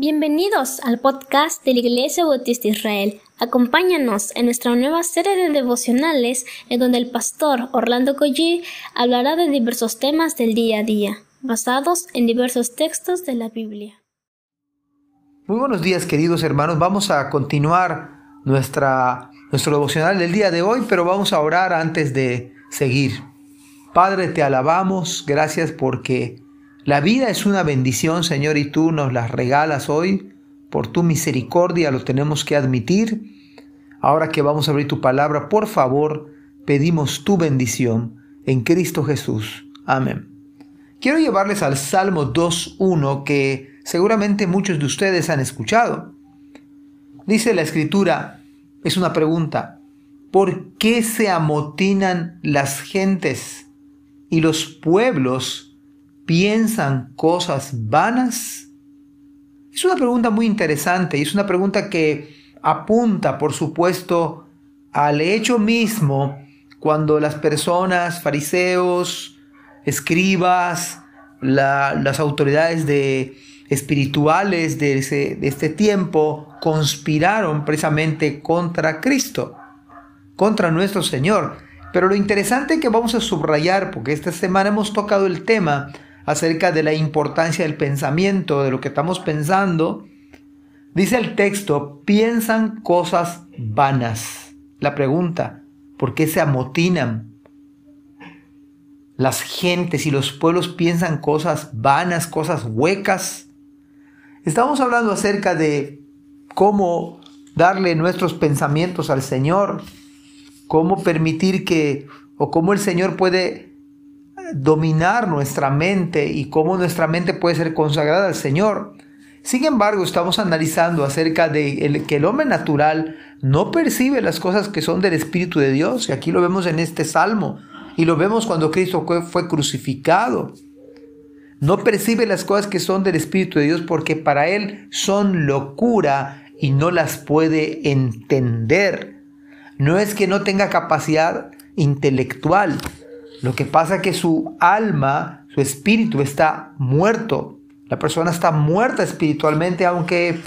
Bienvenidos al podcast de la Iglesia Bautista Israel. Acompáñanos en nuestra nueva serie de devocionales en donde el pastor Orlando Collie hablará de diversos temas del día a día, basados en diversos textos de la Biblia. Muy buenos días queridos hermanos, vamos a continuar nuestra, nuestro devocional del día de hoy, pero vamos a orar antes de seguir. Padre, te alabamos, gracias porque la vida es una bendición, Señor, y tú nos la regalas hoy. Por tu misericordia lo tenemos que admitir. Ahora que vamos a abrir tu palabra, por favor, pedimos tu bendición en Cristo Jesús. Amén. Quiero llevarles al Salmo 2.1 que seguramente muchos de ustedes han escuchado. Dice la escritura, es una pregunta, ¿por qué se amotinan las gentes y los pueblos piensan cosas vanas? Es una pregunta muy interesante y es una pregunta que apunta, por supuesto, al hecho mismo cuando las personas, fariseos, escribas, las autoridades de, espirituales de, de este tiempo conspiraron precisamente contra Cristo, contra nuestro Señor. Pero lo interesante que vamos a subrayar, porque esta semana hemos tocado el tema acerca de la importancia del pensamiento, de lo que estamos pensando, dice el texto, piensan cosas vanas. La pregunta, ¿por qué se amotinan? Las gentes y los pueblos piensan cosas vanas, cosas huecas. Estamos hablando acerca de cómo darle nuestros pensamientos al Señor, cómo permitir que, o cómo el Señor puede dominar nuestra mente y cómo nuestra mente puede ser consagrada al Señor. Sin embargo, estamos analizando acerca de que el hombre natural no percibe las cosas que son del Espíritu de Dios, y aquí lo vemos en este salmo, y lo vemos cuando Cristo fue crucificado. No percibe las cosas que son del Espíritu de Dios porque para él son locura y no las puede entender. No es que no tenga capacidad intelectual, lo que pasa es que su alma, su espíritu está muerto. La persona está muerta espiritualmente, aunque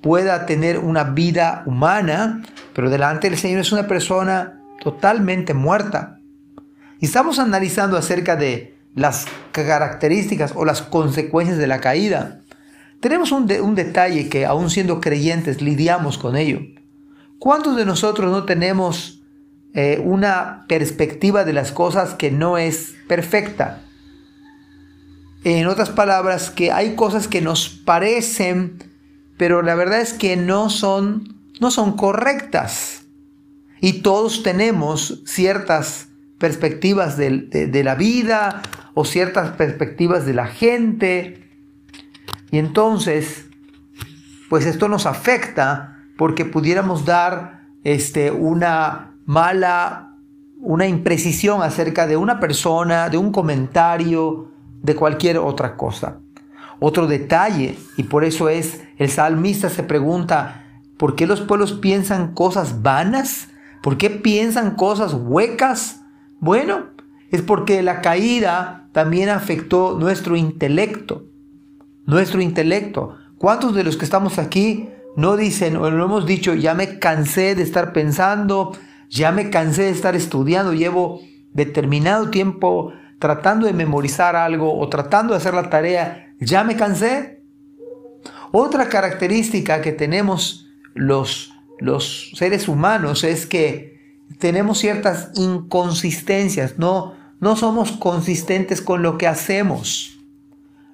pueda tener una vida humana, pero delante del Señor es una persona totalmente muerta. Y estamos analizando acerca de las características o las consecuencias de la caída. Tenemos un, detalle que aún siendo creyentes lidiamos con ello. ¿Cuántos de nosotros no tenemos eh, una perspectiva de las cosas que no es perfecta. En otras palabras, que hay cosas que nos parecen, pero la verdad es que no son, no son correctas. Y todos tenemos ciertas perspectivas de, de la vida o ciertas perspectivas de la gente. Y entonces, pues esto nos afecta porque pudiéramos dar este, una mala, una imprecisión acerca de una persona, de un comentario, de cualquier otra cosa. Otro detalle, y por eso es, el salmista se pregunta, ¿por qué los pueblos piensan cosas vanas? ¿Por qué piensan cosas huecas? Bueno, es porque la caída también afectó nuestro intelecto. Nuestro intelecto. ¿Cuántos de los que estamos aquí no dicen o no hemos dicho, ya me cansé de estar pensando, ya me cansé de estar estudiando, llevo determinado tiempo tratando de memorizar algo o tratando de hacer la tarea, ya me cansé. Otra característica que tenemos los, los seres humanos es que tenemos ciertas inconsistencias, no, no somos consistentes con lo que hacemos.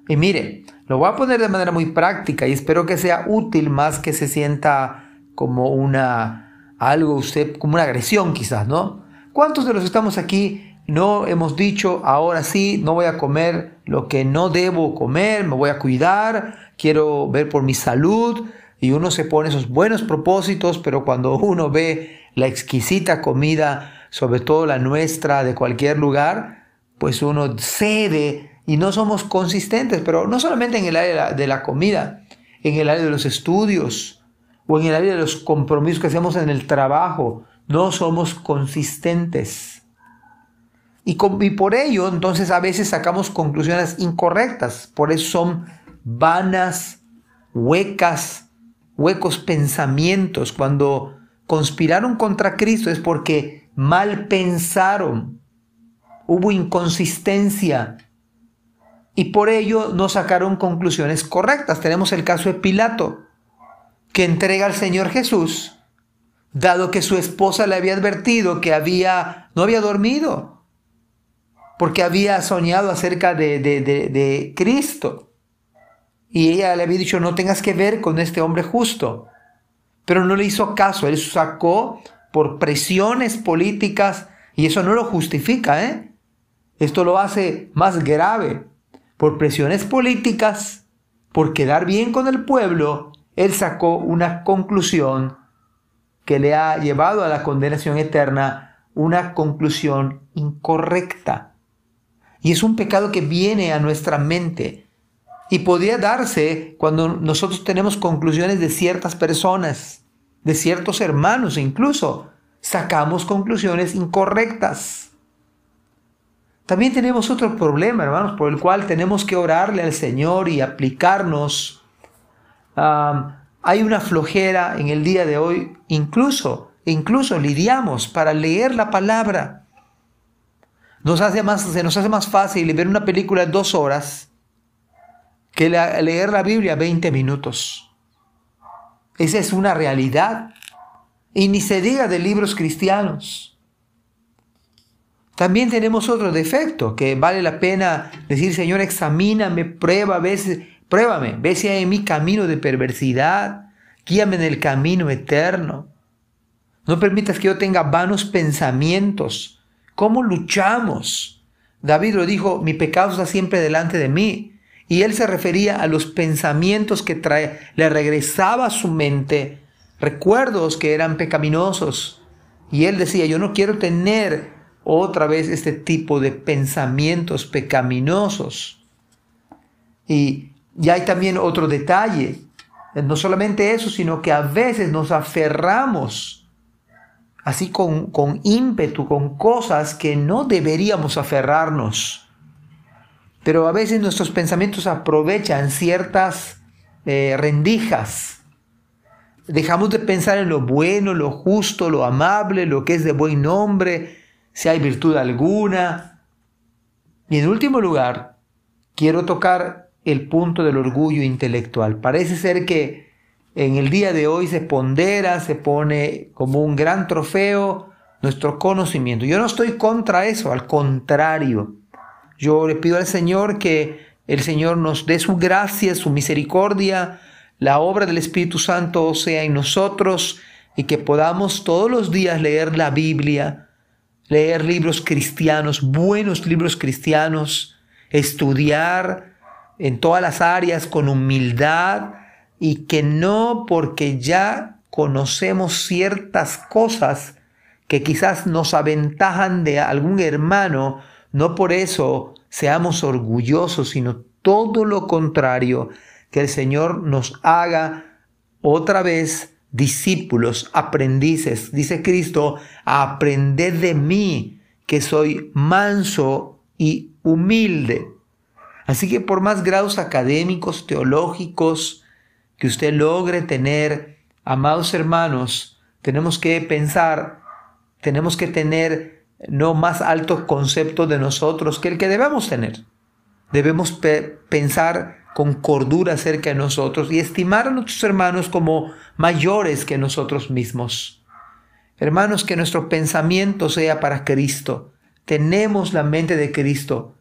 Y mire, lo voy a poner de manera muy práctica y espero que sea útil más que se sienta como una algo usted como una agresión quizás, ¿no? ¿Cuántos de los que estamos aquí no hemos dicho, ahora sí, no voy a comer lo que no debo comer, me voy a cuidar, quiero ver por mi salud? Y uno se pone esos buenos propósitos, pero cuando uno ve la exquisita comida, sobre todo la nuestra de cualquier lugar, pues uno cede y no somos consistentes, pero no solamente en el área de la comida, en el área de los estudios, o en el área de los compromisos que hacemos en el trabajo, no somos consistentes. Y, por ello, entonces a veces sacamos conclusiones incorrectas. Por eso son vanas huecas, huecos pensamientos, cuando conspiraron contra Cristo es porque mal pensaron, hubo inconsistencia y por ello no sacaron conclusiones correctas. Tenemos el caso de Pilato, que entrega al Señor Jesús, dado que su esposa le había advertido que había, no había dormido, porque había soñado acerca de, de, de Cristo. Y ella le había dicho, no tengas que ver con este hombre justo. Pero no le hizo caso, él sacó por presiones políticas y eso no lo justifica, ¿eh? Esto lo hace más grave. Por presiones políticas, por quedar bien con el pueblo, él sacó una conclusión que le ha llevado a la condenación eterna, una conclusión incorrecta. Y es un pecado que viene a nuestra mente. Y podría darse cuando nosotros tenemos conclusiones de ciertas personas, de ciertos hermanos incluso. Sacamos conclusiones incorrectas. También tenemos otro problema, hermanos, por el cual tenemos que orarle al Señor y aplicarnos. Hay una flojera en el día de hoy, incluso, incluso lidiamos para leer la palabra. Nos hace más, se nos hace más fácil ver una película en dos horas que leer la Biblia 20 minutos. Esa es una realidad. Y ni se diga de libros cristianos. También tenemos otro defecto que vale la pena decir, Señor, examíname, prueba, ve, pruébame, ve si hay en mi camino de perversidad, guíame en el camino eterno. No permitas que yo tenga vanos pensamientos. ¿Cómo luchamos? David lo dijo, mi pecado está siempre delante de mí. Y él se refería a los pensamientos que trae, le regresaba a su mente recuerdos que eran pecaminosos. Y él decía, yo no quiero tener otra vez este tipo de pensamientos pecaminosos. Y, ya hay también otro detalle. No solamente eso, sino que a veces nos aferramos así con, con ímpetu, con cosas que no deberíamos aferrarnos. Pero a veces nuestros pensamientos aprovechan ciertas eh, rendijas. Dejamos de pensar en lo bueno, lo justo, lo amable, lo que es de buen nombre, si hay virtud alguna. Y en último lugar, quiero tocar el punto del orgullo intelectual. Parece ser que en el día de hoy se pondera, se pone como un gran trofeo nuestro conocimiento. Yo no estoy contra eso, al contrario. Yo le pido al Señor que el Señor nos dé su gracia, su misericordia, la obra del Espíritu Santo sea en nosotros y que podamos todos los días leer la Biblia, leer libros cristianos, buenos libros cristianos, estudiar en todas las áreas con humildad y que no porque ya conocemos ciertas cosas que quizás nos aventajan de algún hermano, no por eso seamos orgullosos, sino todo lo contrario, que el Señor nos haga otra vez discípulos, aprendices. Dice Cristo, aprended de mí, que soy manso y humilde. Así que por más grados académicos, teológicos que usted logre tener, amados hermanos, tenemos que pensar, tenemos que tener no más alto concepto de nosotros que el que debemos tener. Debemos pensar con cordura acerca de nosotros y estimar a nuestros hermanos como mayores que nosotros mismos. Hermanos, que nuestro pensamiento sea para Cristo. Tenemos la mente de Cristo.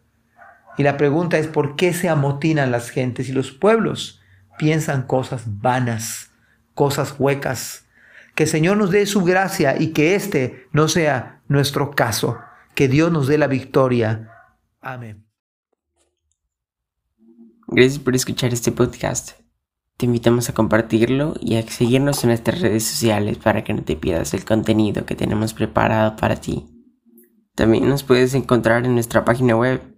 Y la pregunta es, ¿por qué se amotinan las gentes y los pueblos? Piensan cosas vanas, cosas huecas. Que el Señor nos dé su gracia y que este no sea nuestro caso. Que Dios nos dé la victoria. Amén. Gracias por escuchar este podcast. Te invitamos a compartirlo y a seguirnos en nuestras redes sociales para que no te pierdas el contenido que tenemos preparado para ti. También nos puedes encontrar en nuestra página web